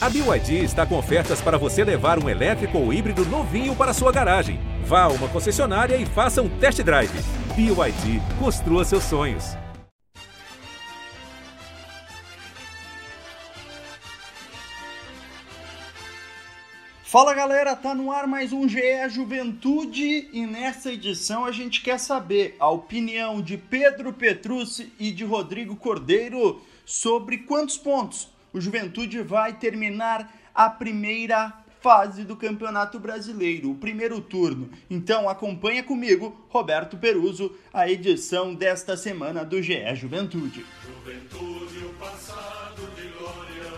A BYD está com ofertas para você levar um elétrico ou híbrido novinho para sua garagem. Vá a uma concessionária e faça um test drive. BYD, construa seus sonhos. Fala galera, tá no ar mais um GE Juventude e nessa edição a gente quer saber a opinião de Pedro Petrucci e de Rodrigo Cordeiro sobre quantos pontos o Juventude vai terminar a primeira fase do Campeonato Brasileiro, o primeiro turno. Então acompanha comigo, Roberto Peruso, a edição desta semana do GE Juventude. Juventude, o passado de glória,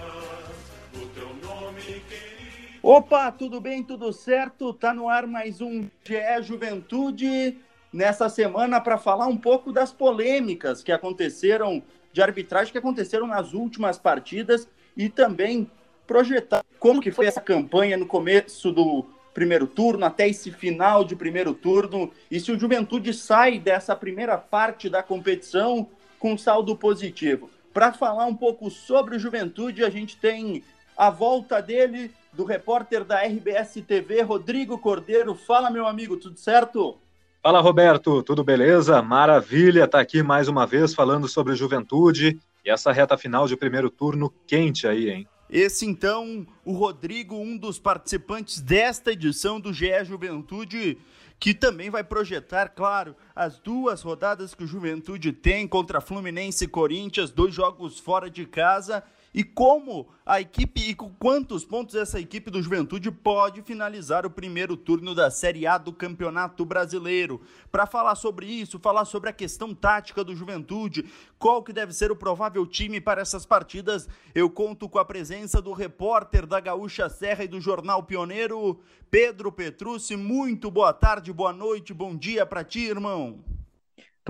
o teu nome querido. Opa, tudo bem, tudo certo? Tá no ar mais um GE Juventude nessa semana para falar um pouco das polêmicas que aconteceram de arbitragem que aconteceram nas últimas partidas e também projetar como que foi essa campanha no começo do primeiro turno até esse final de primeiro turno e se o Juventude sai dessa primeira parte da competição com saldo positivo. Para falar um pouco sobre o Juventude, a gente tem a volta dele, do repórter da RBS TV, Rodrigo Cordeiro. Fala, meu amigo, tudo certo? Fala, Roberto, tudo beleza? Maravilha, tá aqui mais uma vez falando sobre juventude e essa reta final de primeiro turno quente aí, hein? Esse então, o Rodrigo, um dos participantes desta edição do GE Juventude, que também vai projetar, claro, as duas rodadas que o Juventude tem contra Fluminense e Corinthians, dois jogos fora de casa e como a equipe e com quantos pontos essa equipe do Juventude pode finalizar o primeiro turno da Série A do Campeonato Brasileiro. Para falar sobre isso, falar sobre a questão tática do Juventude, qual que deve ser o provável time para essas partidas, eu conto com a presença do repórter da Gaúcha Serra e do Jornal Pioneiro, Pedro Petrucci. Muito boa tarde, boa noite, bom dia para ti, irmão.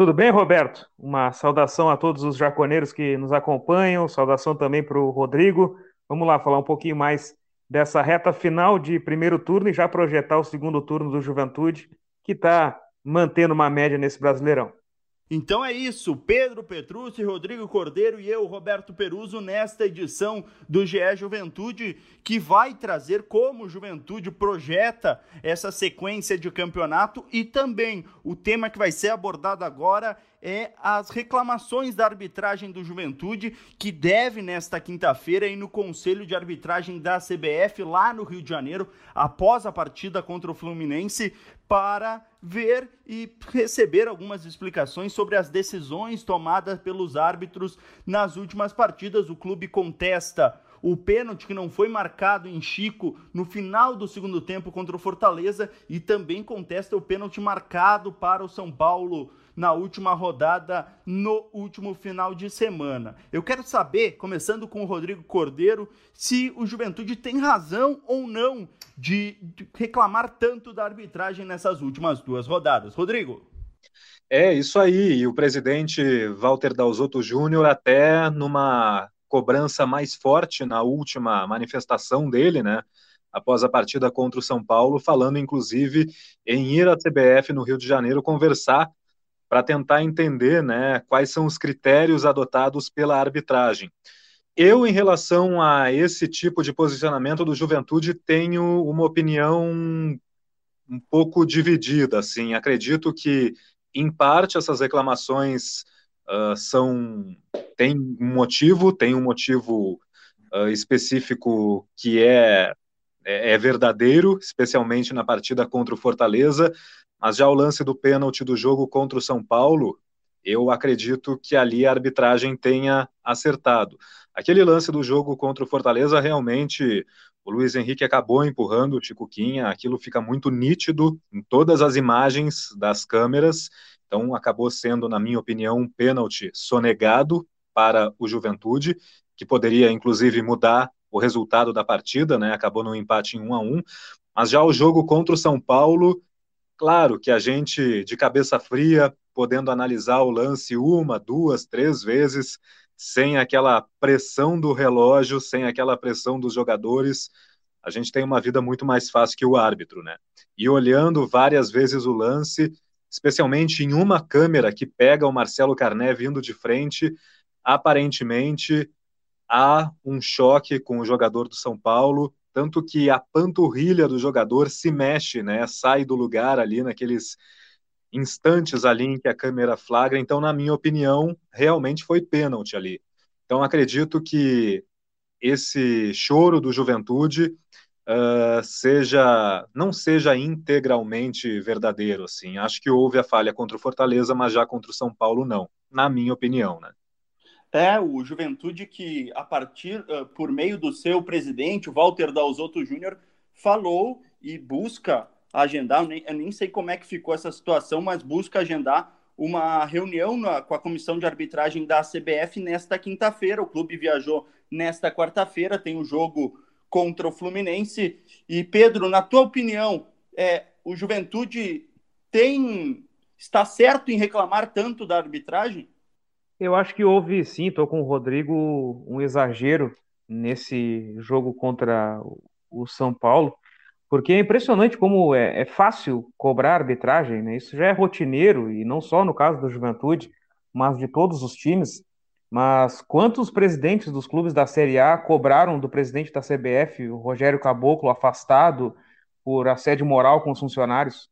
Tudo bem, Roberto? Uma saudação a todos os jaconeiros que nos acompanham, saudação também para o Rodrigo. Vamos lá falar um pouquinho mais dessa reta final de primeiro turno e já projetar o segundo turno do Juventude, que está mantendo uma média nesse Brasileirão. Então é isso, Pedro Petrucci, Rodrigo Cordeiro e eu, Roberto Peruso, nesta edição do GE Juventude, que vai trazer como Juventude projeta essa sequência de campeonato e também o tema que vai ser abordado agora é as reclamações da arbitragem do Juventude, que deve nesta quinta-feira ir no Conselho de Arbitragem da CBF lá no Rio de Janeiro, após a partida contra o Fluminense, para ver e receber algumas explicações sobre as decisões tomadas pelos árbitros nas últimas partidas. O clube contesta o pênalti que não foi marcado em Chico no final do segundo tempo contra o Fortaleza e também contesta o pênalti marcado para o São Paulo na última rodada no último final de semana. Eu quero saber, começando com o Rodrigo Cordeiro, se o Juventude tem razão ou não de, reclamar tanto da arbitragem nessas últimas duas rodadas. Rodrigo. É isso aí. E o presidente Walter Dalzotto Júnior, até numa cobrança mais forte na última manifestação dele, né? Após a partida contra o São Paulo, falando inclusive em ir à CBF no Rio de Janeiro conversar para tentar entender né, quais são os critérios adotados pela arbitragem. Eu, em relação a esse tipo de posicionamento do Juventude, tenho uma opinião um pouco dividida. Assim, acredito que, em parte, essas reclamações uh, são têm um motivo, tem um motivo uh, específico que é, é, é verdadeiro, especialmente na partida contra o Fortaleza, mas já o lance do pênalti do jogo contra o São Paulo, eu acredito que ali a arbitragem tenha acertado. Aquele lance do jogo contra o Fortaleza, realmente, o Luiz Henrique acabou empurrando o Ticuquinha, aquilo fica muito nítido em todas as imagens das câmeras, então acabou sendo, na minha opinião, um pênalti sonegado para o Juventude, que poderia, inclusive, mudar o resultado da partida, né? Acabou no empate em 1 a 1 mas já o jogo contra o São Paulo, Claro que a gente, de cabeça fria, podendo analisar o lance uma, duas, três vezes, sem aquela pressão do relógio, sem aquela pressão dos jogadores, a gente tem uma vida muito mais fácil que o árbitro, né? E olhando várias vezes o lance, especialmente em uma câmera que pega o Marcelo Carné vindo de frente, aparentemente há um choque com o jogador do São Paulo, tanto que a panturrilha do jogador se mexe, né? Sai do lugar ali naqueles instantes ali em que a câmera flagra. Então, na minha opinião, realmente foi pênalti ali. Então, acredito que esse choro do Juventude uh, seja não seja integralmente verdadeiro. Assim, acho que houve a falha contra o Fortaleza, mas já contra o São Paulo não, na minha opinião, né? É, o Juventude que, a partir, uh, por meio do seu presidente, o Walter Dalzotto Júnior, falou e busca agendar, eu nem, eu nem sei como é que ficou essa situação, mas busca agendar uma reunião na, com a comissão de arbitragem da CBF nesta quinta-feira. O clube viajou nesta quarta-feira, tem o um jogo contra o Fluminense. E Pedro, na tua opinião, é, o Juventude tem está certo em reclamar tanto da arbitragem? Eu acho que houve sim, estou com o Rodrigo, um exagero nesse jogo contra o São Paulo, porque é impressionante como é, é fácil cobrar arbitragem, né? Isso já é rotineiro, e não só no caso do Juventude, mas de todos os times. Mas quantos presidentes dos clubes da Série A cobraram do presidente da CBF, o Rogério Caboclo, afastado por assédio moral com os funcionários?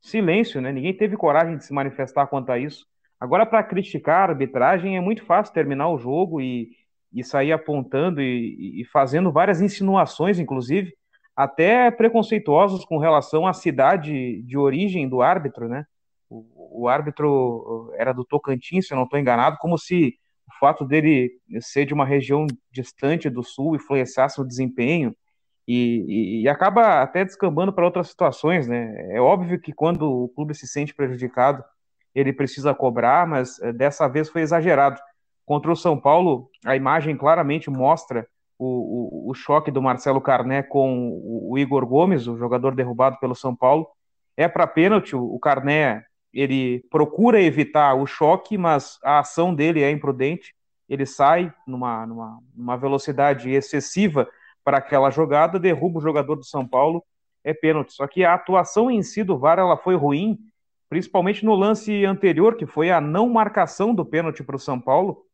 Silêncio, né? Ninguém teve coragem de se manifestar quanto a isso. Agora, para criticar a arbitragem, é muito fácil terminar o jogo e, e sair apontando e, e fazendo várias insinuações, inclusive, até preconceituosos com relação à cidade de origem do árbitro, né? O, o árbitro era do Tocantins, se eu não estou enganado, como se o fato dele ser de uma região distante do sul influenciasse o desempenho e, e, e acaba até descambando para outras situações, né? É óbvio que quando o clube se sente prejudicado, ele precisa cobrar, mas eh, dessa vez foi exagerado. Contra o São Paulo, a imagem claramente mostra o, o, o choque do Marcelo Carné com o, o, Igor Gomes, o jogador derrubado pelo São Paulo. É para pênalti, o Carné ele procura evitar o choque, mas a ação dele é imprudente. Ele sai numa, numa, numa velocidade excessiva para aquela jogada, derruba o jogador do São Paulo, é pênalti. Só que a atuação em si do VAR ela foi ruim, principalmente no lance anterior, que foi a não marcação do pênalti para o São Paulo.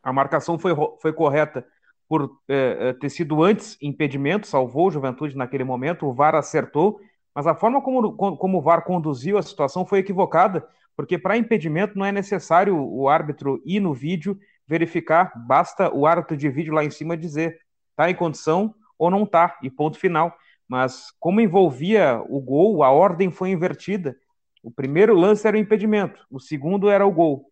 A marcação foi, foi correta por é, ter sido antes impedimento, salvou o Juventude naquele momento, o VAR acertou, mas a forma como, como o VAR conduziu a situação foi equivocada, porque para impedimento não é necessário o árbitro ir no vídeo verificar, basta o árbitro de vídeo lá em cima dizer está em condição ou não está, e ponto final. Mas como envolvia o gol, a ordem foi invertida. O primeiro lance era o impedimento, o segundo era o gol.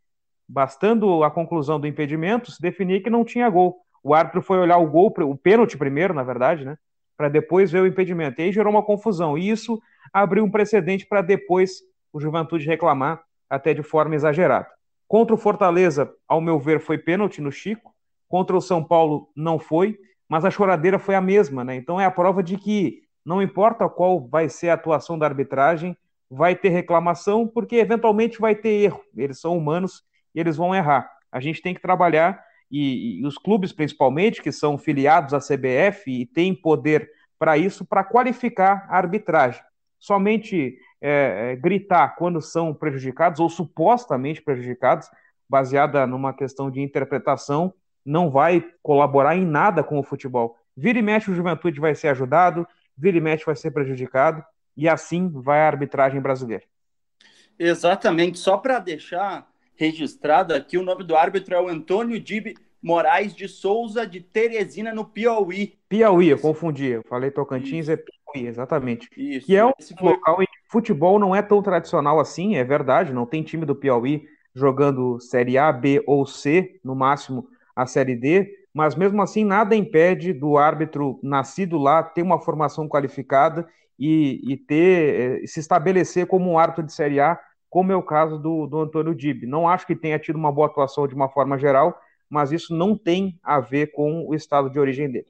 Bastando a conclusão do impedimento, se definia que não tinha gol. O árbitro foi olhar o gol, o pênalti primeiro, na verdade, né? Para depois ver o impedimento. E aí gerou uma confusão. E isso abriu um precedente para depois o Juventude reclamar, até de forma exagerada. Contra o Fortaleza, ao meu ver, foi pênalti no Chico. Contra o São Paulo, não foi. Mas a choradeira foi a mesma, né? Então é a prova de que não importa qual vai ser a atuação da arbitragem, vai ter reclamação, porque eventualmente vai ter erro. Eles são humanos e eles vão errar. A gente tem que trabalhar e, e os clubes principalmente, que são filiados à CBF e têm poder para isso, para qualificar a arbitragem. Somente é, é, gritar quando são prejudicados ou supostamente prejudicados, baseada numa questão de interpretação, não vai colaborar em nada com o futebol. Vira e mexe, o Juventude vai ser ajudado, vira e mexe, vai ser prejudicado, e assim vai a arbitragem brasileira. Exatamente. Só para deixar registrado aqui. O nome do árbitro é o Antônio Dib Moraes de Souza, de Teresina, no Piauí. Piauí, eu confundi. Eu falei Tocantins, Isso. é Piauí, exatamente. Isso. Que é um foi... local em que futebol não é tão tradicional assim, é verdade. Não tem time do Piauí jogando Série A, B ou C, no máximo a Série D. Mas mesmo assim, nada impede do árbitro nascido lá ter uma formação qualificada e, e ter, eh, se estabelecer como um árbitro de Série A como é o caso do, do Antônio Dib. Não acho que tenha tido uma boa atuação de uma forma geral, mas isso não tem a ver com o estado de origem dele.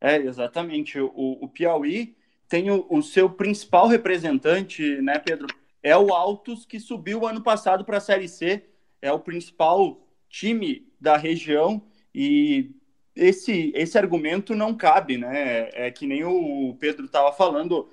É, exatamente. O, o Piauí tem o, o, seu principal representante, né, Pedro? É o Altos, que subiu ano passado para a Série C, é o principal time da região e esse, esse argumento não cabe, né? É que nem o Pedro estava falando,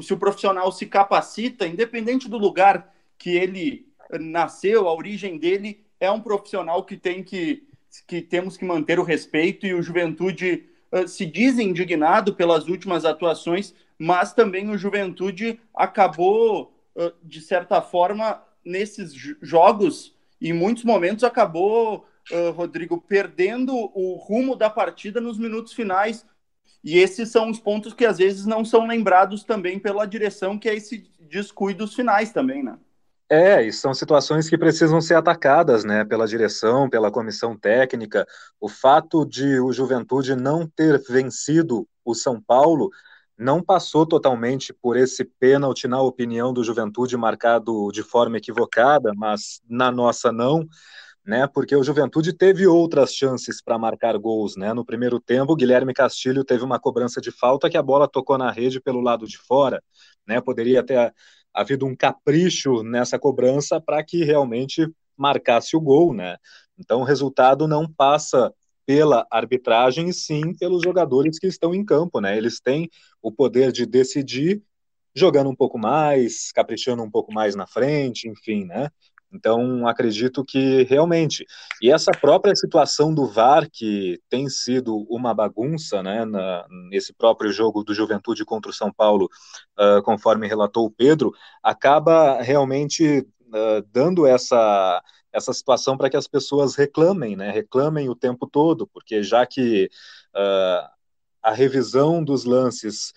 se o profissional se capacita, independente do lugar que ele nasceu, a origem dele é um profissional que tem que que temos que manter o respeito e o Juventude se diz indignado pelas últimas atuações, mas também o Juventude acabou, de certa forma, nesses jogos, em muitos momentos acabou, Rodrigo, perdendo o rumo da partida nos minutos finais. E esses são os pontos que às vezes não são lembrados também pela direção, que é esse descuidos finais também, né? É, e são situações que precisam ser atacadas, né, pela direção, pela comissão técnica. O fato de o Juventude não ter vencido o São Paulo não passou totalmente por esse pênalti, na opinião do Juventude, marcado de forma equivocada, mas na nossa não, né? Porque o Juventude teve outras chances para marcar gols, né? No primeiro tempo, Guilherme Castilho teve uma cobrança de falta que a bola tocou na rede pelo lado de fora, né? Poderia ter havido um capricho nessa cobrança para que realmente marcasse o gol, né? Então o resultado não passa pela arbitragem e sim pelos jogadores que estão em campo, né? Eles têm o poder de decidir jogando um pouco mais, caprichando um pouco mais na frente, enfim, né? Então, acredito que realmente. E essa própria situação do VAR, que tem sido uma bagunça, né, na, nesse próprio jogo do Juventude contra o São Paulo, uh, conforme relatou o Pedro, acaba realmente uh, dando essa, essa situação para que as pessoas reclamem, né, reclamem o tempo todo, porque já que uh, a revisão dos lances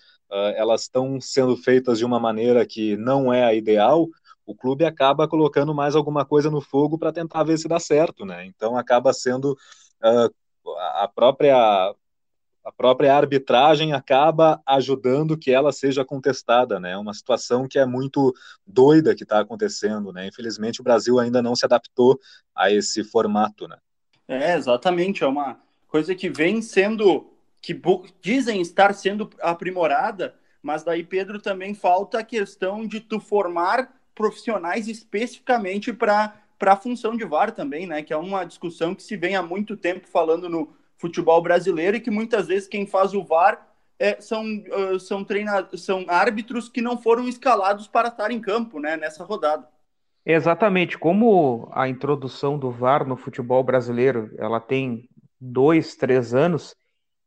elas estão sendo feitas de uma maneira que não é a ideal, o clube acaba colocando mais alguma coisa no fogo para tentar ver se dá certo, né? Então acaba sendo uh, a própria a própria arbitragem acaba ajudando que ela seja contestada, né? É uma situação que é muito doida que está acontecendo, né? Infelizmente o Brasil ainda não se adaptou a esse formato, né? É, exatamente, é uma coisa que vem sendo que dizem estar sendo aprimorada, mas daí Pedro também falta a questão de tu formar profissionais especificamente para a função de VAR também, né? Que é uma discussão que se vem há muito tempo falando no futebol brasileiro e que muitas vezes quem faz o VAR é, são, uh, são, treina são árbitros que não foram escalados para estar em campo né, nessa rodada. Exatamente, como a introdução do VAR no futebol brasileiro, ela tem dois, três anos,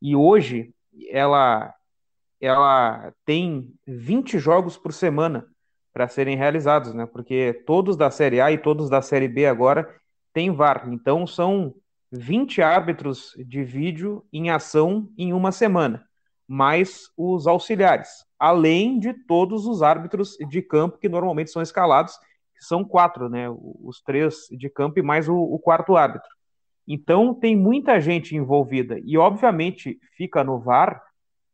e hoje ela, ela tem 20 jogos por semana para serem realizados, né? Porque todos da Série A e todos da Série B agora têm VAR. Então são 20 árbitros de vídeo em ação em uma semana, mais os auxiliares, além de todos os árbitros de campo que normalmente são escalados, que são quatro, né? Os três de campo e mais o, o quarto árbitro. Então tem muita gente envolvida e obviamente fica no VAR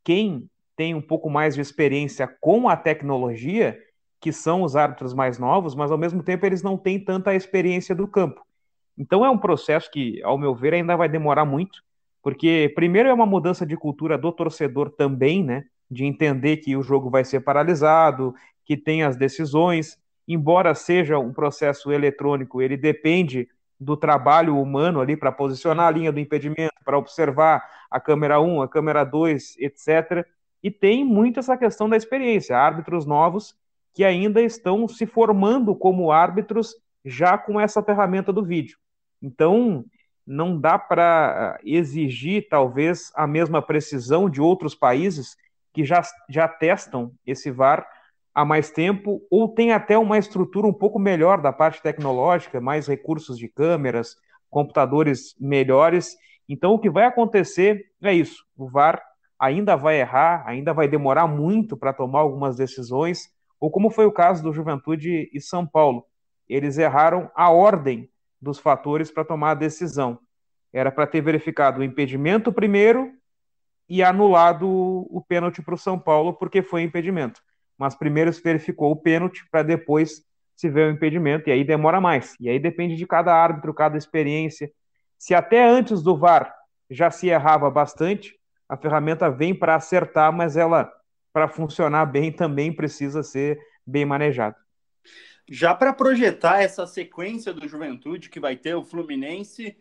quem tem um pouco mais de experiência com a tecnologia que são os árbitros mais novos, mas ao mesmo tempo eles não têm tanta experiência do campo. Então é um processo que, ao meu ver, ainda vai demorar muito, porque primeiro é uma mudança de cultura do torcedor também, né? De entender que o jogo vai ser paralisado, que tem as decisões, embora seja um processo eletrônico, ele depende do trabalho humano ali para posicionar a linha do impedimento, para observar a câmera 1, a câmera 2, etc. E tem muito essa questão da experiência. Árbitros novos que ainda estão se formando como árbitros já com essa ferramenta do vídeo. Então, não dá para exigir, talvez, a mesma precisão de outros países que já, já testam esse VAR há mais tempo, ou tem até uma estrutura um pouco melhor da parte tecnológica, mais recursos de câmeras, computadores melhores. Então, o que vai acontecer é isso: o VAR ainda vai errar, ainda vai demorar muito para tomar algumas decisões, ou como foi o caso do Juventude e São Paulo. Eles erraram a ordem dos fatores para tomar a decisão. Era para ter verificado o impedimento primeiro e anulado o pênalti para o São Paulo, porque foi impedimento. Mas primeiro se verificou o pênalti para depois se ver o impedimento, e aí demora mais. E aí depende de cada árbitro, cada experiência. Se até antes do VAR já se errava bastante, a ferramenta vem para acertar, mas ela para funcionar bem também precisa ser bem manejado. Já para projetar essa sequência do Juventude, que vai ter o Fluminense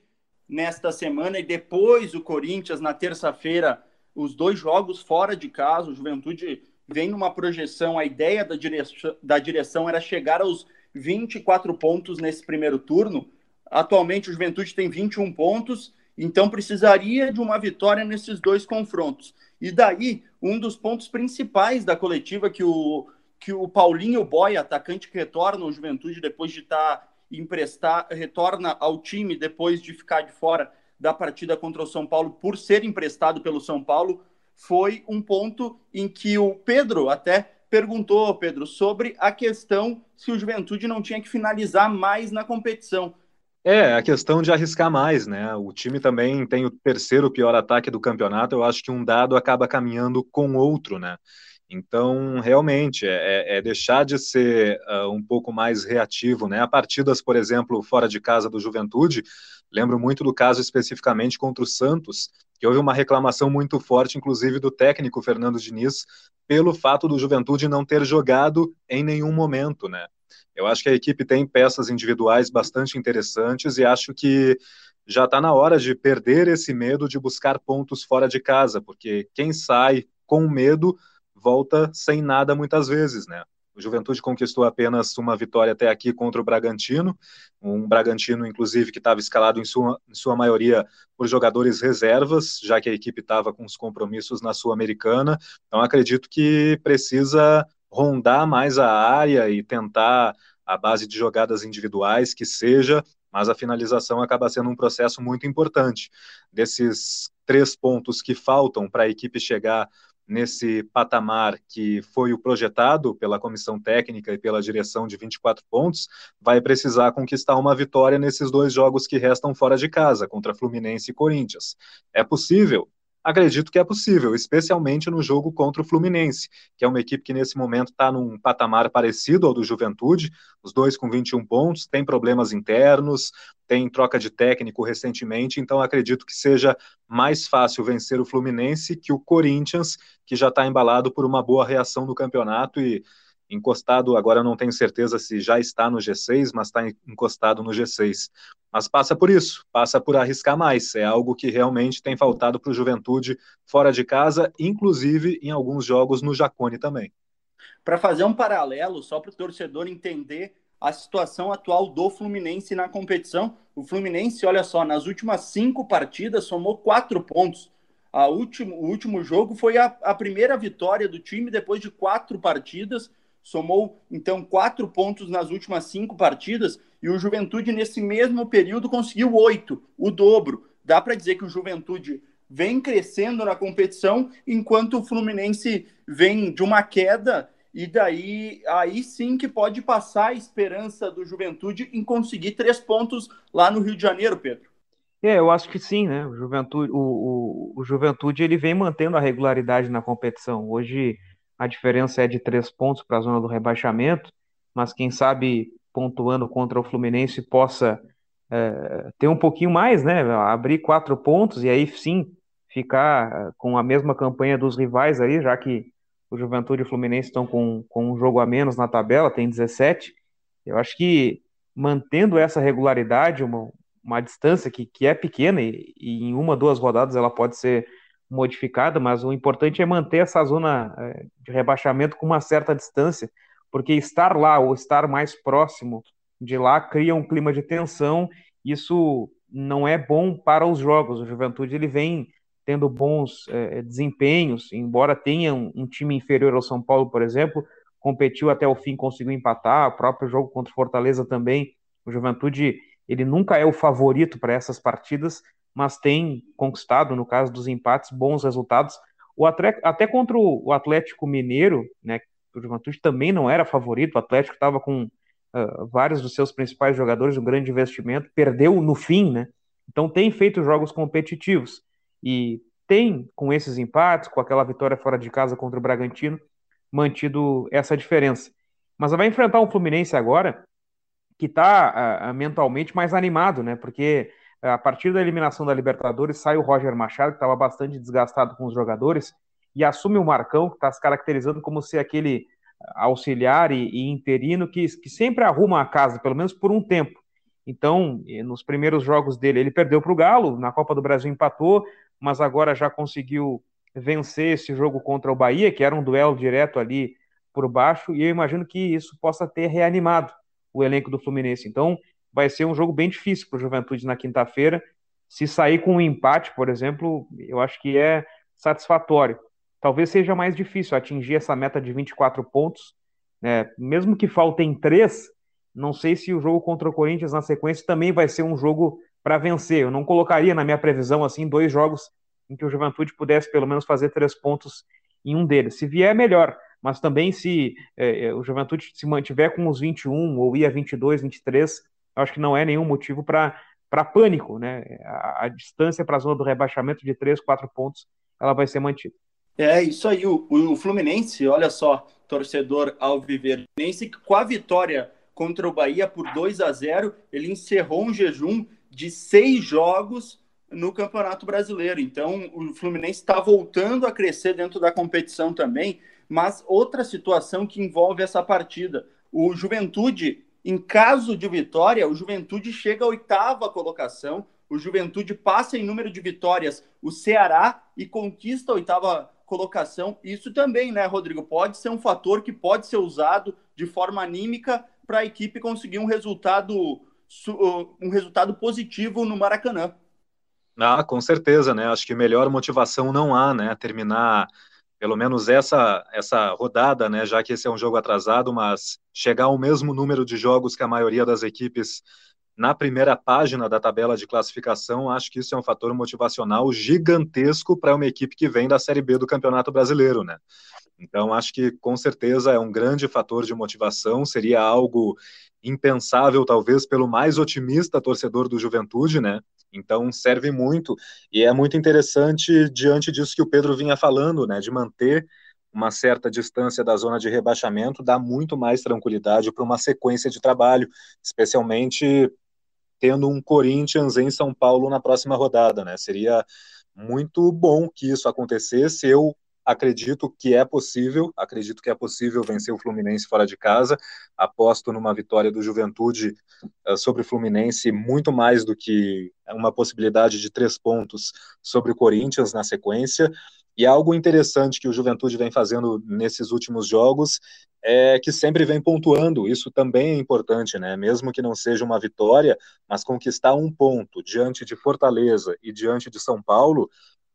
nesta semana e depois o Corinthians na terça-feira, os dois jogos fora de casa, o Juventude vem numa projeção, a ideia da direção, da direção era chegar aos 24 pontos nesse primeiro turno. Atualmente o Juventude tem 21 pontos Então precisaria de uma vitória nesses dois confrontos. E daí, um dos pontos principais da coletiva que o, que o Paulinho Boy, atacante que retorna ao Juventude depois de estar tá retorna ao time depois de ficar de fora da partida contra o São Paulo por ser emprestado pelo São Paulo, foi um ponto em que o Pedro até perguntou, Pedro, sobre a questão se o Juventude não tinha que finalizar mais na competição. É, a questão de arriscar mais, né? O time também tem o terceiro pior ataque do campeonato. Eu acho que um dado acaba caminhando com outro, né? Então, realmente, é, é, é deixar de ser uh, um pouco mais reativo, né? A partidas, por exemplo, fora de casa do Juventude, lembro muito do caso especificamente contra o Santos, que houve uma reclamação muito forte, inclusive do técnico Fernando Diniz, pelo fato do Juventude não ter jogado em nenhum momento, né? Eu acho que a equipe tem peças individuais bastante interessantes e acho que já está na hora de perder esse medo de buscar pontos fora de casa, porque quem sai com medo volta sem nada muitas vezes, né? O Juventude conquistou apenas uma vitória até aqui contra o Bragantino, um Bragantino, inclusive, que estava escalado em sua, em sua maioria por jogadores reservas, já que a equipe estava com os compromissos na Sul-Americana. Então, acredito que precisa rondar mais a área e tentar a base de jogadas individuais, que seja, mas a finalização acaba sendo um processo muito importante. Desses três pontos que faltam para a equipe chegar nesse patamar que foi o projetado pela comissão técnica e pela direção de 24 pontos, vai precisar conquistar uma vitória nesses dois jogos que restam fora de casa, contra Fluminense e Corinthians. É possível? Acredito que é possível, especialmente no jogo contra o Fluminense, que é uma equipe que nesse momento está num patamar parecido ao do Juventude, os dois com 21 pontos, tem problemas internos, tem troca de técnico recentemente, então acredito que seja mais fácil vencer o Fluminense que o Corinthians, que já está embalado por uma boa reação no campeonato e encostado, agora não tenho certeza se já está no G6, mas está encostado no G6. Mas passa por isso, passa por arriscar mais. É algo que realmente tem faltado para o Juventude fora de casa, inclusive em alguns jogos no Jacone também. Para fazer um paralelo, só para o torcedor entender a situação atual do Fluminense na competição, o Fluminense, olha só, nas últimas cinco partidas somou quatro pontos. A último, o último jogo foi a, a primeira vitória do time depois de quatro partidas somou então quatro pontos nas últimas cinco partidas e o Juventude nesse mesmo período conseguiu oito, o dobro. Dá para dizer que o Juventude vem crescendo na competição, enquanto o Fluminense vem de uma queda e daí aí sim que pode passar a esperança do Juventude em conseguir três pontos lá no Rio de Janeiro, Pedro. É, eu acho que sim, né? O Juventude, o, o, o Juventude ele vem mantendo a regularidade na competição. Hoje a diferença é de três pontos para a zona do rebaixamento, mas quem sabe pontuando contra o Fluminense possa é, ter um pouquinho mais, né? Abrir quatro pontos e aí sim ficar é, com a mesma campanha dos rivais aí, já que o Juventude e o Fluminense estão com, com um jogo a menos na tabela, tem 17. Eu acho que mantendo essa regularidade, uma, uma distância que, que é pequena e, e em uma, duas rodadas ela pode ser modificada, mas o importante é manter essa zona é, de rebaixamento com uma certa distância, porque estar lá ou estar mais próximo de lá cria um clima de tensão. Isso não é bom para os jogos. O Juventude ele vem tendo bons é, desempenhos, embora tenha um, um, time inferior ao São Paulo, por exemplo, competiu até o fim, conseguiu empatar. O próprio jogo contra o Fortaleza também. O Juventude ele nunca é o favorito para essas partidas, mas tem conquistado, no caso dos empates, bons resultados. O até contra o Atlético Mineiro, né, o Juventude também não era favorito, o Atlético estava com uh, vários dos seus principais jogadores, um grande investimento, perdeu no fim, né? Então tem feito jogos competitivos e tem, com esses empates, com aquela vitória fora de casa contra o Bragantino, mantido essa diferença. Mas vai enfrentar um Fluminense agora que está uh, ah, mentalmente mais animado, né? Porque a partir da eliminação da Libertadores, sai o Roger Machado, que estava bastante desgastado com os jogadores, e assume o Marcão, que está se caracterizando como ser aquele auxiliar e, e interino que, que sempre arruma a casa, pelo menos por um tempo. Então, nos primeiros jogos dele, ele perdeu para o Galo, na Copa do Brasil empatou, mas agora já conseguiu vencer esse jogo contra o Bahia, que era um duelo direto ali por baixo, e eu imagino que isso possa ter reanimado o elenco do Fluminense. Então, vai ser um jogo bem difícil para o Juventude na quinta-feira. Se sair com um empate, por exemplo, eu acho que é satisfatório. Talvez seja mais difícil atingir essa meta de 24 pontos, né? mesmo que faltem três. Não sei se o jogo contra o Corinthians na sequência também vai ser um jogo para vencer. Eu não colocaria na minha previsão assim dois jogos em que o Juventude pudesse pelo menos fazer três pontos em um deles. Se vier, melhor. Mas também se é, é o Juventude se mantiver com os 21 ou ir a 22, 23, eu acho que não é nenhum motivo para pânico, né? A, a distância para a zona do rebaixamento de 3, 4 pontos, ela vai ser mantida. É isso aí, o, o Fluminense, olha só, torcedor alviverdinense, com a vitória contra o Bahia por 2 a 0, ele encerrou um jejum de seis jogos no Campeonato Brasileiro. Então, o Fluminense está voltando a crescer dentro da competição também. Mas outra situação que envolve essa partida: o Juventude, em caso de vitória, o Juventude chega à oitava colocação. O Juventude passa em número de vitórias o Ceará e conquista a oitava colocação. Isso também, né, Rodrigo? Pode ser um fator que pode ser usado de forma anímica para a equipe conseguir um resultado, um resultado positivo no Maracanã. Ah, com certeza, né? Acho que melhor motivação não há, né? Terminar pelo menos essa essa rodada, né? Já que esse é um jogo atrasado, mas chegar ao mesmo número de jogos que a maioria das equipes na primeira página da tabela de classificação, acho que isso é um fator motivacional gigantesco para uma equipe que vem da Série B do Campeonato Brasileiro, né? Então, acho que com certeza é um grande fator de motivação, seria algo impensável, talvez, pelo mais otimista torcedor do Juventude, né? Então serve muito e é muito interessante diante disso que o Pedro vinha falando, né, de manter uma certa distância da zona de rebaixamento, dá muito mais tranquilidade para uma sequência de trabalho, especialmente tendo um Corinthians em São Paulo na próxima rodada, né? Seria muito bom que isso acontecesse. Eu acredito que é possível, acredito que é possível vencer o Fluminense fora de casa. Aposto numa vitória do Juventude uh, sobre o Fluminense muito mais do que uma possibilidade de três pontos sobre o Corinthians na sequência. E algo interessante que o Juventude vem fazendo nesses últimos jogos é que sempre vem pontuando. Isso também é importante, né? Mesmo que não seja uma vitória, mas conquistar um ponto diante de Fortaleza e diante de São Paulo.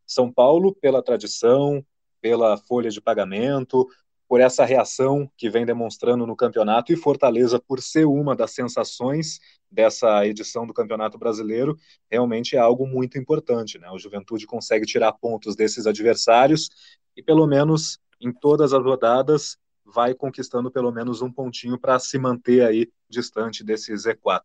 São Paulo, pela tradição, pela folha de pagamento, por essa reação que vem demonstrando no campeonato e Fortaleza por ser uma das sensações dessa edição do Campeonato Brasileiro, realmente é algo muito importante, né? O Juventude consegue tirar pontos desses adversários e pelo menos em todas as rodadas vai conquistando pelo menos um pontinho para se manter aí distante desse Z4.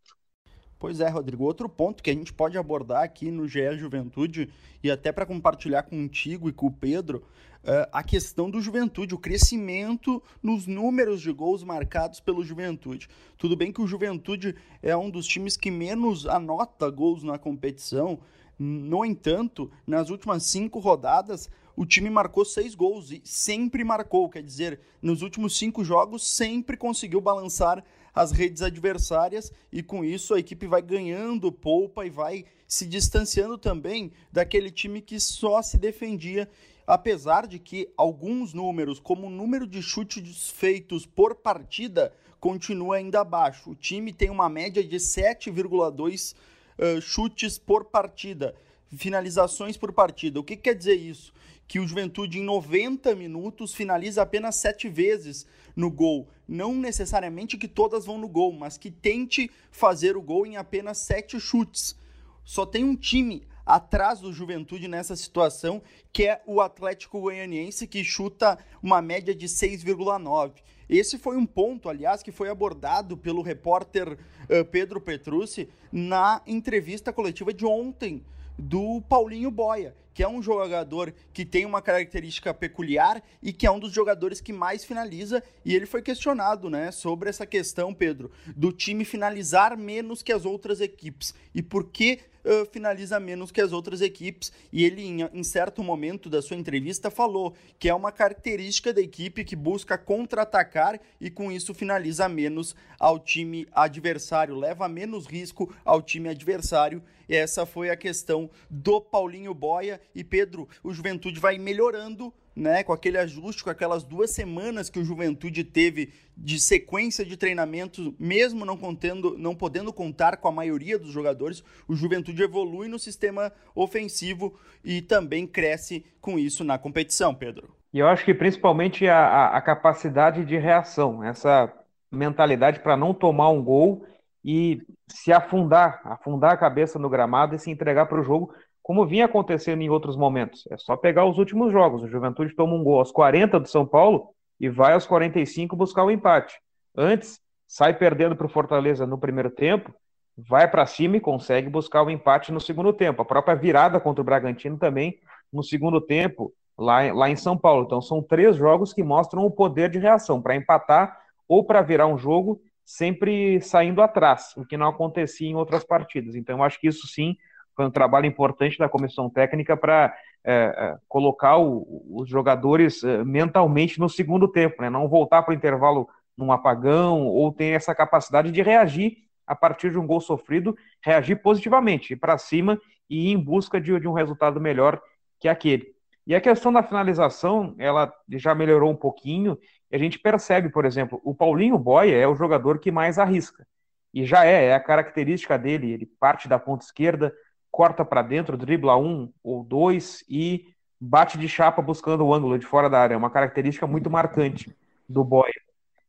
Pois é, Rodrigo. Outro ponto que a gente pode abordar aqui no GE Juventude e até para compartilhar contigo e com o Pedro, uh, a questão do Juventude, o crescimento nos números de gols marcados pelo Juventude. Tudo bem que o Juventude é um dos times que menos anota gols na competição, no entanto, nas últimas cinco rodadas, o time marcou seis gols e sempre marcou, quer dizer, nos últimos cinco jogos sempre conseguiu balançar as redes adversárias e com isso a equipe vai ganhando polpa e vai se distanciando também daquele time que só se defendia. Apesar de que alguns números, como o número de chutes feitos por partida, continua ainda abaixo. O time tem uma média de 7,2 uh, chutes por partida, finalizações por partida. O que quer dizer isso? Que o Juventude, em 90 minutos, finaliza apenas 7 vezes no gol. Não necessariamente que todas vão no gol, mas que tente fazer o gol em apenas sete chutes. Só tem um time atrás do Juventude nessa situação, que é o Atlético Goianiense, que chuta uma média de 6,9. Esse foi um ponto, aliás, que foi abordado pelo repórter uh, Pedro Petrucci na entrevista coletiva de ontem do Paulinho Boia, que é um jogador que tem uma característica peculiar e que é um dos jogadores que mais finaliza. E ele foi questionado né, sobre essa questão, Pedro, do time finalizar menos que as outras equipes. E por que uh, finaliza menos que as outras equipes? E ele, em, em certo momento da sua entrevista, falou que é uma característica da equipe que busca contra-atacar e com isso finaliza menos ao time adversário, leva menos risco ao time adversário essa foi a questão do Paulinho Boia. E Pedro, o Juventude vai melhorando né, com aquele ajuste, com aquelas duas semanas que o Juventude teve de sequência de treinamento, mesmo não contendo, não podendo contar com a maioria dos jogadores, o Juventude evolui no sistema ofensivo e também cresce com isso na competição, Pedro. E eu acho que principalmente a, a, a capacidade de reação, essa mentalidade para não tomar um gol e se afundar, afundar a cabeça no gramado e se entregar para o jogo, como vinha acontecendo em outros momentos. É só pegar os últimos jogos. O Juventude toma um gol aos 40 do São Paulo e vai aos 45 buscar o empate. Antes, sai perdendo para o Fortaleza no primeiro tempo, vai para cima e consegue buscar o empate no segundo tempo. A própria virada contra o Bragantino também no segundo tempo, lá, lá em São Paulo. Então, são três jogos que mostram o poder de reação para empatar ou para virar um jogo sempre saindo atrás, o que não acontecia em outras partidas. Então, eu acho que isso sim foi um trabalho importante da comissão técnica para é, é, colocar o, os jogadores é, mentalmente no segundo tempo, né? não voltar para o intervalo num apagão ou ter essa capacidade de reagir a partir de um gol sofrido, reagir positivamente, ir para cima e ir em busca de, de um resultado melhor que aquele. E a questão da finalização, ela já melhorou um pouquinho, e a gente percebe, por exemplo, o Paulinho Boia é o jogador que mais arrisca. E já é, é a característica dele, ele parte da ponta esquerda, corta para dentro, dribla um ou dois e bate de chapa buscando o ângulo de fora da área. É uma característica muito marcante do Boia.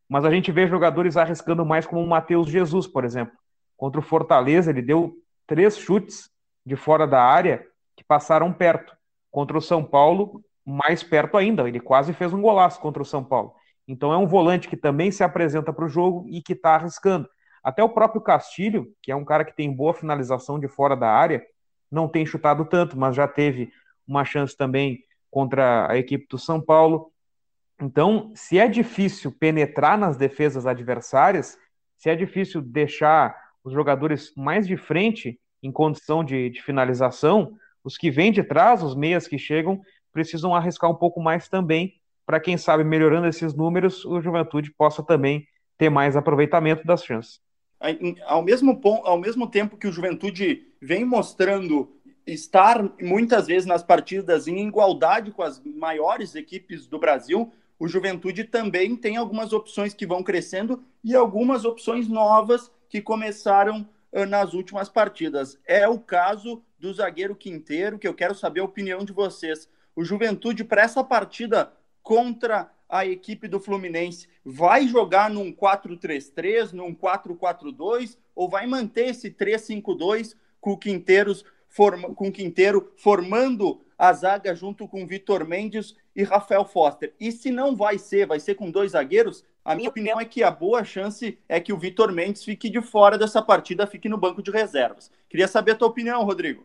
Mas a gente vê jogadores arriscando mais como o Matheus Jesus, por exemplo. Contra o Fortaleza, ele deu três chutes de fora da área que passaram perto. Contra o São Paulo, mais perto ainda. Ele quase fez um golaço contra o São Paulo. Então é um volante que também se apresenta para o jogo e que está arriscando. Até o próprio Castilho, que é um cara que tem boa finalização de fora da área, não tem chutado tanto, mas já teve uma chance também contra a equipe do São Paulo. Então, se é difícil penetrar nas defesas adversárias, se é difícil deixar os jogadores mais de frente em condição de, de finalização, os que vêm de trás, os meias que chegam, precisam arriscar um pouco mais também, para quem sabe, melhorando esses números, o Juventude possa também ter mais aproveitamento das chances. Ao mesmo, ao mesmo tempo que o Juventude vem mostrando estar muitas vezes nas partidas em igualdade com as maiores equipes do Brasil, o Juventude também tem algumas opções que vão crescendo e algumas opções novas que começaram nas últimas partidas. É o caso do zagueiro Quinteiro, que eu quero saber a opinião de vocês. O Juventude, para essa partida contra a equipe do Fluminense, vai jogar num 4-3-3, num 4-4-2, ou vai manter esse 3-5-2 com o com Quinteiro formando a zaga junto com Vitor Mendes e Rafael Foster. E se não vai ser, vai ser com dois zagueiros, a minha opinião é que a boa chance é que o Vitor Mendes fique de fora dessa partida, fique no banco de reservas. Queria saber a tua opinião, Rodrigo.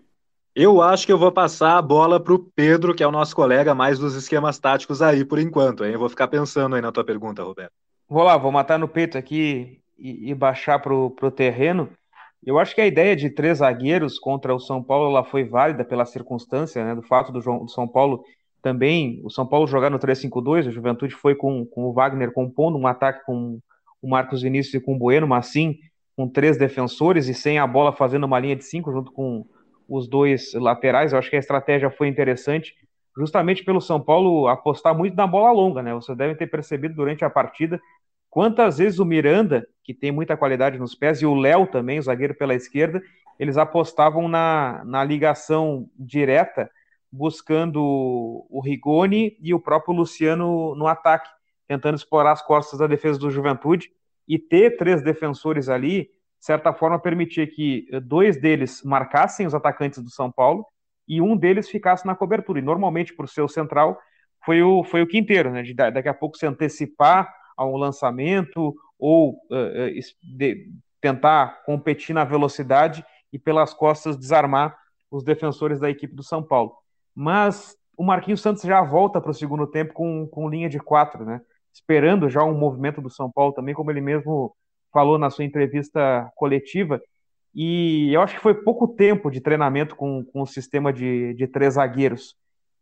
Eu acho que eu vou passar a bola para o Pedro, que é o nosso colega mais dos esquemas táticos aí por enquanto. Hein? Eu vou ficar pensando aí na tua pergunta, Roberto. Vou lá, vou matar no peito aqui e, e baixar para o terreno. Eu acho que a ideia de três zagueiros contra o São Paulo ela foi válida pela circunstância, né, do fato do, do São Paulo também o São Paulo jogar no 3-5-2, a Juventude foi com, com o Wagner compondo um ataque com o Marcos Vinícius e com o Bueno, mas sim com três defensores e sem a bola fazendo uma linha de cinco junto com os dois laterais. Eu acho que a estratégia foi interessante, justamente pelo São Paulo apostar muito na bola longa, né? Vocês devem ter percebido durante a partida quantas vezes o Miranda, que tem muita qualidade nos pés, e o Léo também, o zagueiro pela esquerda, eles apostavam na, na ligação direta buscando o Rigoni e o próprio Luciano no ataque, tentando explorar as costas da defesa do Juventude e ter três defensores ali, de certa forma, permitia que dois deles marcassem os atacantes do São Paulo e um deles ficasse na cobertura. E normalmente, por ser o central, foi o, foi o Quinteiro, né? De daqui a pouco se antecipar ao lançamento ou uh, de, tentar competir na velocidade e pelas costas desarmar os defensores da equipe do São Paulo mas o Marquinhos Santos já volta para o segundo tempo com, com linha de quatro, né? Esperando já um movimento do São Paulo também, como ele mesmo falou na sua entrevista coletiva. E eu acho que foi pouco tempo de treinamento com, com o sistema de, de três zagueiros.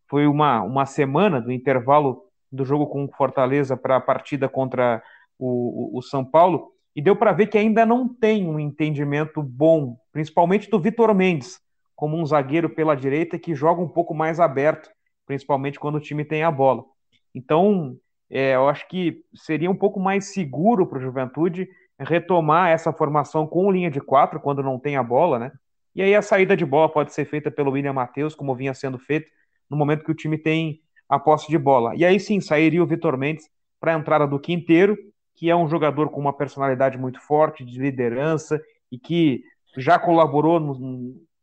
Foi uma, uma semana do intervalo do jogo com Fortaleza para a partida contra o, o, o São Paulo. e deu para ver que ainda não tem um entendimento bom, principalmente do Vitor Mendes, como um zagueiro pela direita que joga um pouco mais aberto, principalmente quando o time tem a bola. Então, é, eu acho que seria um pouco mais seguro para o Juventude retomar essa formação com linha de quatro quando não tem a bola, né? E aí a saída de bola pode ser feita pelo William Matheus, como vinha sendo feito no momento que o time tem a posse de bola. E aí sim sairia o Vitor Mendes para a entrada do Quinteiro, que é um jogador com uma personalidade muito forte, de liderança e que já colaborou no,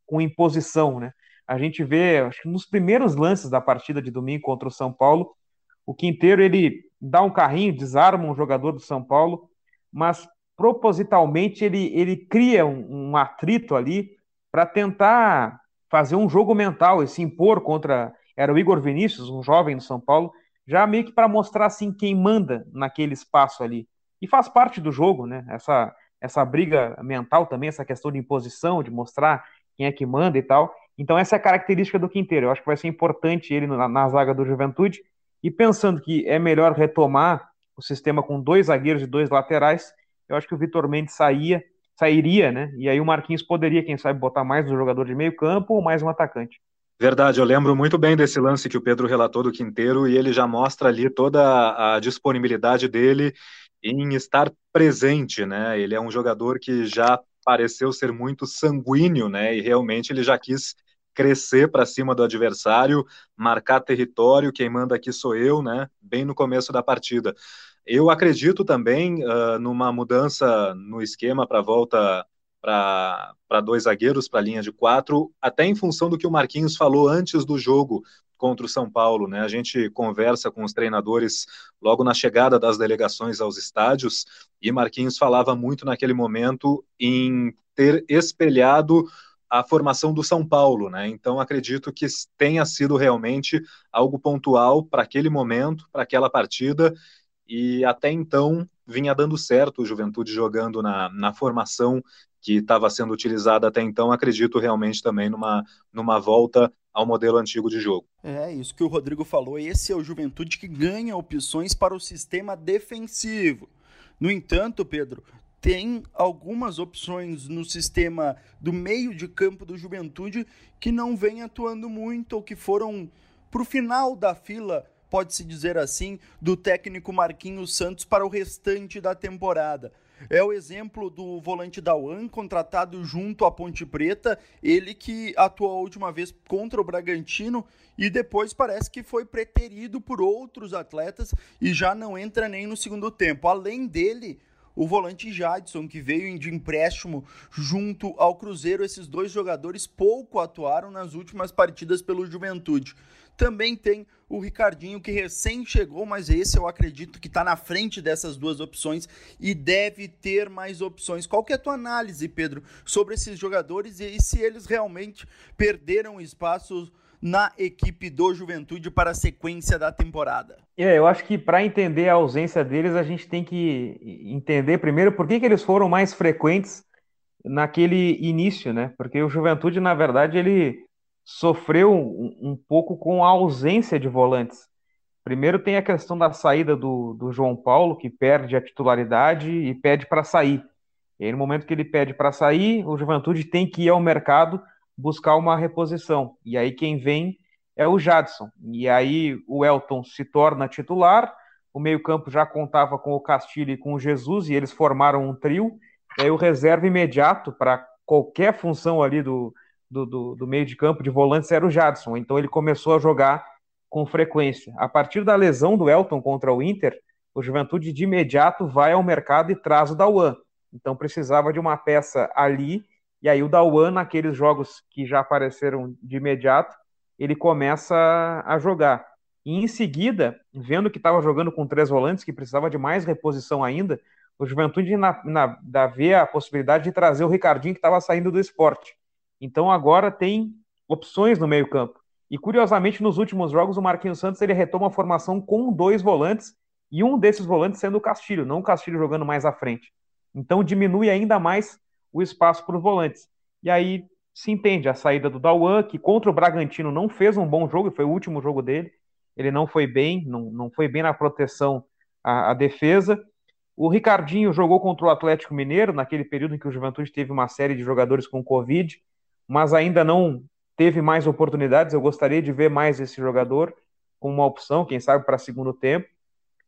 com imposição, né? A gente vê, acho que nos primeiros lances da partida de domingo contra o São Paulo, o Quinteiro ele dá um carrinho, desarma um jogador do São Paulo, mas propositalmente ele, ele cria um, um atrito ali para tentar fazer um jogo mental e se impor contra. Era o Igor Vinícius, um jovem do São Paulo, já meio que para mostrar assim quem manda naquele espaço ali. E faz parte do jogo, né? Essa, essa briga mental também, essa questão de imposição, de mostrar quem é que manda e tal. Então, essa é a característica do Quinteiro. Eu acho que vai ser importante ele na, na zaga do Juventude. E pensando que é melhor retomar o sistema com dois zagueiros e dois laterais, eu acho que o Vitor Mendes saía, sairia, né? E aí o Marquinhos poderia, quem sabe, botar mais um jogador de meio campo ou mais um atacante. Verdade, eu lembro muito bem desse lance que o Pedro relatou do Quinteiro e ele já mostra ali toda a disponibilidade dele em estar presente, né? Ele é um jogador que já pareceu ser muito sanguíneo, né? E realmente ele já quis crescer para cima do adversário, marcar território, quem manda aqui sou eu, né? Bem no começo da partida. Eu acredito também uh, numa mudança no esquema para volta para dois zagueiros, para a linha de quatro, até em função do que o Marquinhos falou antes do jogo contra o São Paulo. Né? A gente conversa com os treinadores logo na chegada das delegações aos estádios, e Marquinhos falava muito naquele momento em ter espelhado a formação do São Paulo, né? Então acredito que tenha sido realmente algo pontual para aquele momento, para aquela partida, e até então vinha dando certo o Juventude jogando na, na formação que estava sendo utilizada até então, acredito realmente também numa, numa volta ao modelo antigo de jogo. É, isso que o Rodrigo falou, esse é o Juventude que ganha opções para o sistema defensivo. No entanto, Pedro, tem algumas opções no sistema do meio de campo do Juventude que não vem atuando muito ou que foram para o final da fila, pode-se dizer assim, do técnico Marquinhos Santos para o restante da temporada. É o exemplo do volante da UAN, contratado junto à Ponte Preta, ele que atuou a última vez contra o Bragantino e depois parece que foi preterido por outros atletas e já não entra nem no segundo tempo. Além dele, o volante Jadson, que veio de empréstimo junto ao Cruzeiro. Esses dois jogadores pouco atuaram nas últimas partidas pelo Juventude. Também tem o Ricardinho, que recém chegou, mas esse eu acredito que está na frente dessas duas opções e deve ter mais opções. Qual que é a tua análise, Pedro, sobre esses jogadores e se eles realmente perderam espaço na equipe do Juventude para a sequência da temporada? É, eu acho que para entender a ausência deles, a gente tem que entender primeiro por que, que eles foram mais frequentes naquele início, né? Porque o Juventude, na verdade, ele sofreu um, um, pouco com a ausência de volantes. Primeiro tem a questão da saída do, do João Paulo, que perde a titularidade e pede para sair. E aí, no momento que ele pede para sair, o Juventude tem que ir ao mercado buscar uma reposição. E aí quem vem é o Jadson. E aí o Elton se torna titular, o meio-campo já contava com o Castilho e com o Jesus, e eles formaram um trio. E aí o reserva imediato para qualquer função ali do, do, do, do meio de campo de volantes era o Jadson. Então ele começou a jogar com frequência. A partir da lesão do Elton contra o Inter, o Juventude de imediato vai ao mercado e traz o Dauan. Então precisava de uma peça ali, e aí o Dauan, naqueles jogos que já apareceram de imediato, ele começa a jogar. E em seguida, vendo que estava jogando com três volantes, que precisava de mais reposição ainda, o Juventude na, na, vê a possibilidade de trazer o Ricardinho que estava saindo do esporte. Então agora tem opções no meio-campo. E curiosamente, nos últimos jogos, o Marquinhos Santos ele retoma a formação com dois volantes e um desses volantes sendo o Castilho, não o Castilho jogando mais à frente. Então diminui ainda mais o espaço para os volantes. E aí se entende a saída do Dauan, que contra o Bragantino não fez um bom jogo, foi o último jogo dele. Ele não foi bem, não, não foi bem na proteção à, à defesa. O Ricardinho jogou contra o Atlético Mineiro, naquele período em que o Juventude teve uma série de jogadores com Covid, mas ainda não teve mais oportunidades. Eu gostaria de ver mais esse jogador como uma opção, quem sabe para segundo tempo.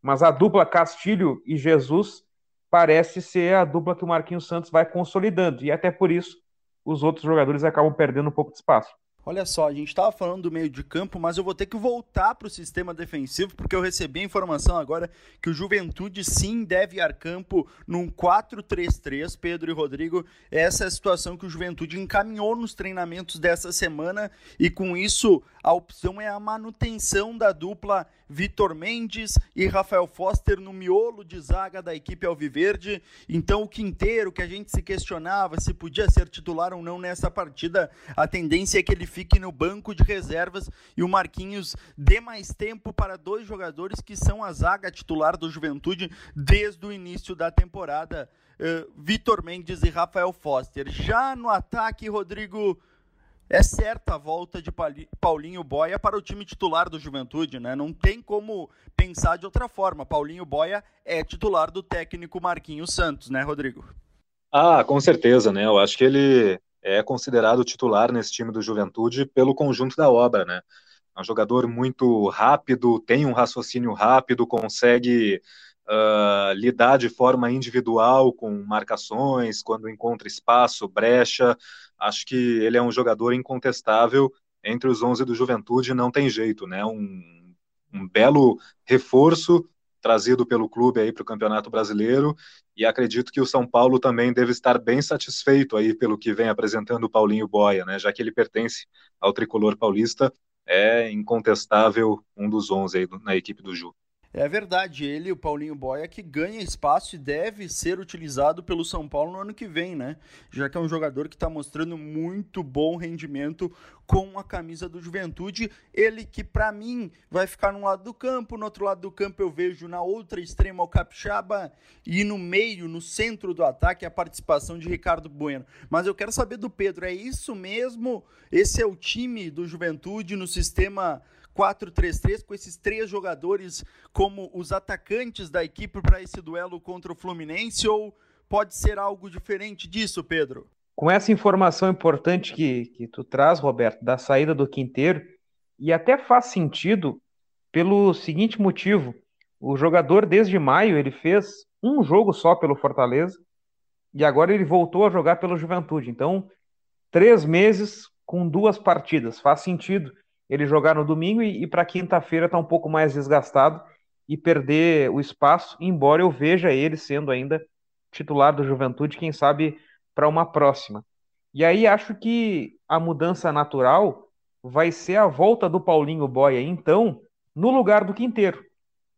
Mas a dupla Castilho e Jesus parece ser a dupla que o Marquinhos Santos vai consolidando, e até por isso os outros jogadores acabam perdendo um pouco de espaço. Olha só, a gente estava falando do meio de campo, mas eu vou ter que voltar para o sistema defensivo, porque eu recebi a informação agora que o Juventude sim deve ir campo num 4-3-3, Pedro e Rodrigo. Essa é a situação que o Juventude encaminhou nos treinamentos dessa semana, e com isso a opção é a manutenção da dupla Vitor Mendes e Rafael Foster no miolo de zaga da equipe Alviverde. Então, o Quinteiro, que a gente se questionava se podia ser titular ou não nessa partida, a tendência é que ele fique no banco de reservas e o Marquinhos dê mais tempo para dois jogadores que são a zaga titular do Juventude desde o início da temporada. Uh, Vitor Mendes e Rafael Foster. Já no ataque, Rodrigo é certa a volta de Paulinho Boia para o time titular do Juventude, né? Não tem como pensar de outra forma. Paulinho Boia é titular do técnico Marquinhos Santos, né, Rodrigo? Ah, com certeza, né? Eu acho que ele é considerado titular nesse time do Juventude pelo conjunto da obra, né? É um jogador muito rápido, tem um raciocínio rápido, consegue uh, lidar de forma individual com marcações, quando encontra espaço, brecha. Acho que ele é um jogador incontestável entre os 11 do Juventude, não tem jeito, né? Um, um belo reforço trazido pelo clube aí para o Campeonato Brasileiro e acredito que o São Paulo também deve estar bem satisfeito aí pelo que vem apresentando o Paulinho Boia, né? Já que ele pertence ao tricolor paulista, é incontestável um dos 11 aí na equipe do Ju. É verdade, ele, o Paulinho Boia, que ganha espaço e deve ser utilizado pelo São Paulo no ano que vem, né? Já que é um jogador que está mostrando muito bom rendimento com a camisa do Juventude. Ele que, para mim, vai ficar num lado do campo, no outro lado do campo eu vejo na outra extrema o Capixaba e no meio, no centro do ataque, a participação de Ricardo Bueno. Mas eu quero saber do Pedro, é isso mesmo? Esse é o time do Juventude no sistema 4-3-3 com esses três jogadores como os atacantes da equipe para esse duelo contra o Fluminense ou pode ser algo diferente disso, Pedro? Com essa informação importante que, que tu traz, Roberto, da saída do Quinteiro, e até faz sentido pelo seguinte motivo: o jogador desde maio ele fez um jogo só pelo Fortaleza e agora ele voltou a jogar pelo Juventude. Então, três meses com duas partidas faz sentido ele jogar no domingo e, e para quinta-feira está um pouco mais desgastado e perder o espaço, embora eu veja ele sendo ainda titular do Juventude, quem sabe para uma próxima. E aí acho que a mudança natural vai ser a volta do Paulinho Boia, então, no lugar do Quinteiro.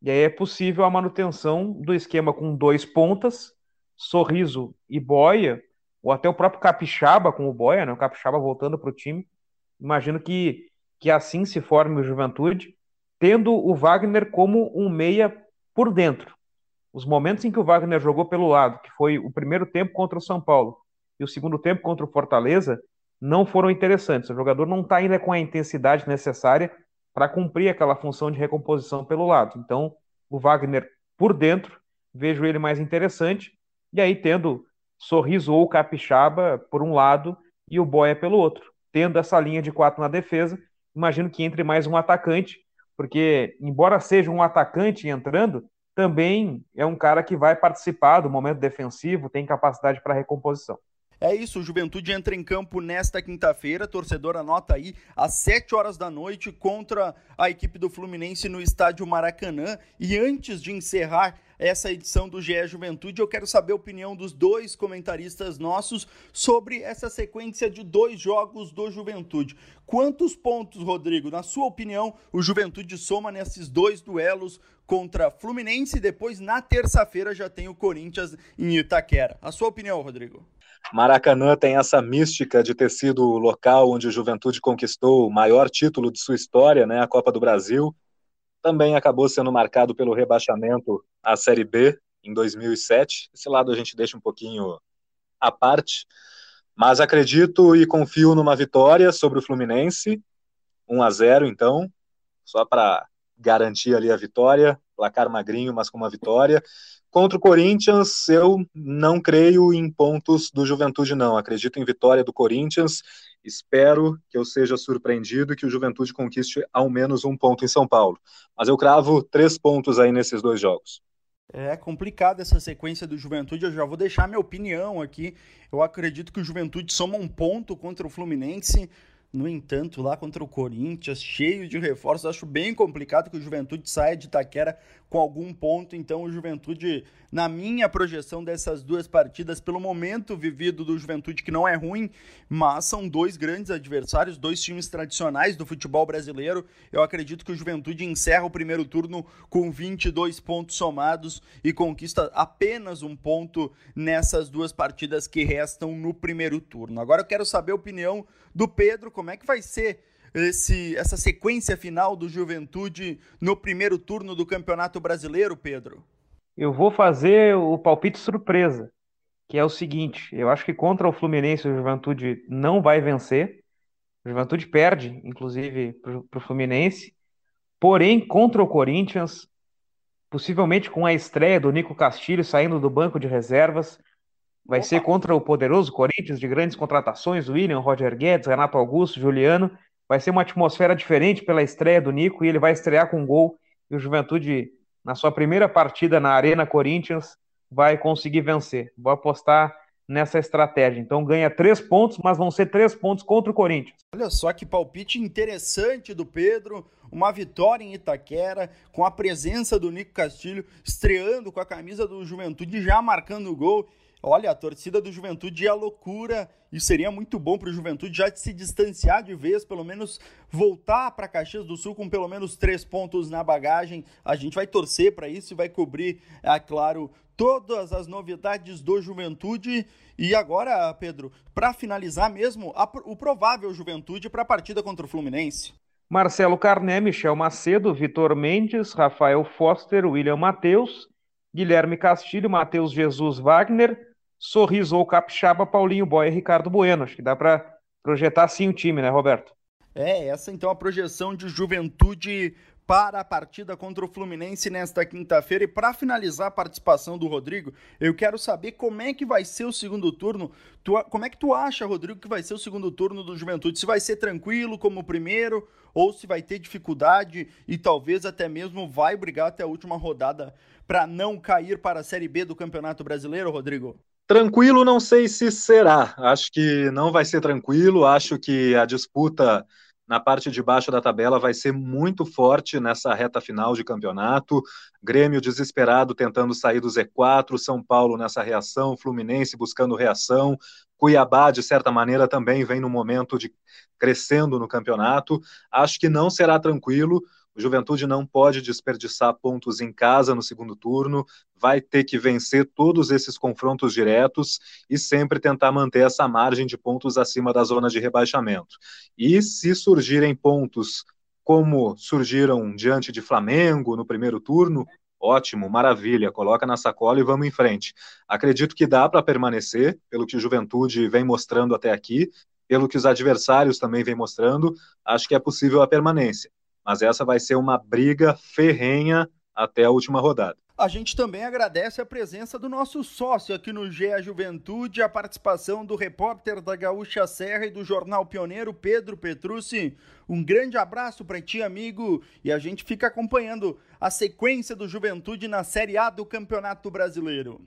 E aí é possível a manutenção do esquema com dois pontas, Sorriso e Boia, ou até o próprio Capixaba com o Boia, né? O Capixaba voltando para o time. Imagino que que assim se forme o Juventude, tendo o Wagner como um meia por dentro. Os momentos em que o Wagner jogou pelo lado, que foi o primeiro tempo contra o São Paulo e o segundo tempo contra o Fortaleza, não foram interessantes. O jogador não está ainda com a intensidade necessária para cumprir aquela função de recomposição pelo lado. Então, o Wagner por dentro, vejo ele mais interessante. E aí, tendo Sorriso ou Capixaba por um lado e o Boia pelo outro, tendo essa linha de quatro na defesa imagino que entre mais um atacante, porque, embora seja um atacante entrando, também é um cara que vai participar do momento defensivo, tem capacidade para recomposição. É isso, o Juventude entra em campo nesta quinta-feira, torcedor anota aí, às 7 horas da noite contra a equipe do Fluminense no estádio Maracanã. E antes de encerrar essa edição do GE Juventude, eu quero saber a opinião dos dois comentaristas nossos sobre essa sequência de dois jogos do Juventude. Quantos pontos, Rodrigo, na sua opinião, o Juventude soma nesses dois duelos contra Fluminense e depois na terça-feira já tem o Corinthians em Itaquera? A sua opinião, Rodrigo? Maracanã tem essa mística de ter sido o local onde o Juventude conquistou o maior título de sua história, né, a Copa do Brasil. Também acabou sendo marcado pelo rebaixamento à Série B em 2007. Esse lado a gente deixa um pouquinho à parte, mas acredito e confio numa vitória sobre o Fluminense, 1 a 0 então, só para garantir ali a vitória. Placar magrinho, mas com uma vitória. Contra o Corinthians, eu não creio em pontos do Juventude, não. Acredito em vitória do Corinthians. Espero que eu seja surpreendido e que o Juventude conquiste ao menos um ponto em São Paulo. Mas eu cravo três pontos aí nesses dois jogos. É complicada essa sequência do Juventude. Eu já vou deixar minha opinião aqui. Eu acredito que o Juventude soma um ponto contra o Fluminense. No entanto, lá contra o Corinthians, cheio de reforços, acho bem complicado que o Juventude saia de Itaquera com algum ponto. Então, o Juventude, na minha projeção dessas duas partidas, pelo momento vivido do Juventude, que não é ruim, mas são dois grandes adversários, dois times tradicionais do futebol brasileiro. Eu acredito que o Juventude encerra o primeiro turno com 22 pontos somados e conquista apenas um ponto nessas duas partidas que restam no primeiro turno. Agora eu quero saber a opinião do Pedro, como é que vai ser esse, essa sequência final do Juventude no primeiro turno do Campeonato Brasileiro, Pedro? Eu vou fazer o palpite surpresa, que é o seguinte: eu acho que contra o Fluminense o Juventude não vai vencer. O Juventude perde, inclusive, para o Fluminense. Porém, contra o Corinthians, possivelmente com a estreia do Nico Castilho saindo do banco de reservas, vai Opa. ser contra o poderoso Corinthians de grandes contratações: William, Roger Guedes, Renato Augusto, Juliano. Vai ser uma atmosfera diferente pela estreia do Nico e ele vai estrear com um gol. E o Juventude, na sua primeira partida na Arena Corinthians, vai conseguir vencer. Vou apostar nessa estratégia. Então ganha três pontos, mas vão ser três pontos contra o Corinthians. Olha só que palpite interessante do Pedro. Uma vitória em Itaquera, com a presença do Nico Castilho, estreando com a camisa do Juventude, já marcando o gol. Olha, a torcida do Juventude é loucura e seria muito bom para o Juventude já se distanciar de vez, pelo menos voltar para Caxias do Sul com pelo menos três pontos na bagagem. A gente vai torcer para isso e vai cobrir, é claro, todas as novidades do Juventude. E agora, Pedro, para finalizar mesmo, a, o provável Juventude para a partida contra o Fluminense. Marcelo Carné, Michel Macedo, Vitor Mendes, Rafael Foster, William Matheus, Guilherme Castilho, Matheus Jesus Wagner, Sorriso ou Capixaba, Paulinho Boy e Ricardo Bueno. Acho que dá para projetar sim o time, né, Roberto? É, essa então a projeção de juventude para a partida contra o Fluminense nesta quinta-feira. E para finalizar a participação do Rodrigo, eu quero saber como é que vai ser o segundo turno. Tu, como é que tu acha, Rodrigo, que vai ser o segundo turno do Juventude? Se vai ser tranquilo como o primeiro, ou se vai ter dificuldade e talvez até mesmo vai brigar até a última rodada para não cair para a Série B do Campeonato Brasileiro, Rodrigo? Tranquilo, não sei se será. Acho que não vai ser tranquilo. Acho que a disputa na parte de baixo da tabela vai ser muito forte nessa reta final de campeonato. Grêmio desesperado tentando sair do Z4, São Paulo nessa reação, Fluminense buscando reação, Cuiabá, de certa maneira, também vem no momento de crescendo no campeonato. Acho que não será tranquilo. O Juventude não pode desperdiçar pontos em casa no segundo turno, vai ter que vencer todos esses confrontos diretos e sempre tentar manter essa margem de pontos acima da zona de rebaixamento. E se surgirem pontos como surgiram diante de Flamengo no primeiro turno, ótimo, maravilha, coloca na sacola e vamos em frente. Acredito que dá para permanecer, pelo que o Juventude vem mostrando até aqui, pelo que os adversários também vêm mostrando, acho que é possível a permanência mas essa vai ser uma briga ferrenha até a última rodada. A gente também agradece a presença do nosso sócio aqui no GE Juventude, a participação do repórter da Gaúcha Serra e do Jornal Pioneiro, Pedro Petrucci. Um grande abraço para ti, amigo, e a gente fica acompanhando a sequência do Juventude na Série A do Campeonato Brasileiro.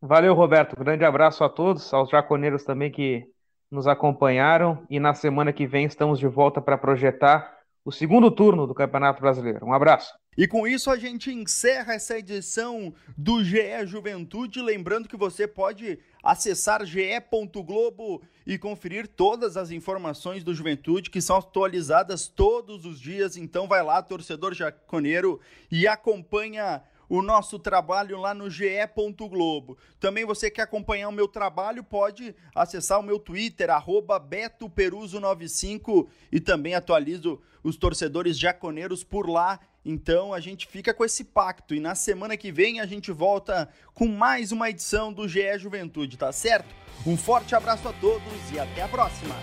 Valeu, Roberto. Grande abraço a todos, aos jaconeiros também que nos acompanharam, e na semana que vem estamos de volta para projetar o segundo turno do Campeonato Brasileiro. Um abraço. E com isso a gente encerra essa edição do GE Juventude. Lembrando que você pode acessar ge.globo e conferir todas as informações do Juventude que são atualizadas todos os dias. Então vai lá, torcedor jaconeiro, e acompanha o nosso trabalho lá no ge.globo. Também você quer acompanhar o meu trabalho, pode acessar o meu Twitter, betoperuso95 e também atualizo os torcedores jaconeiros por lá. Então a gente fica com esse pacto e na semana que vem a gente volta com mais uma edição do GE Juventude, tá certo? Um forte abraço a todos e até a próxima!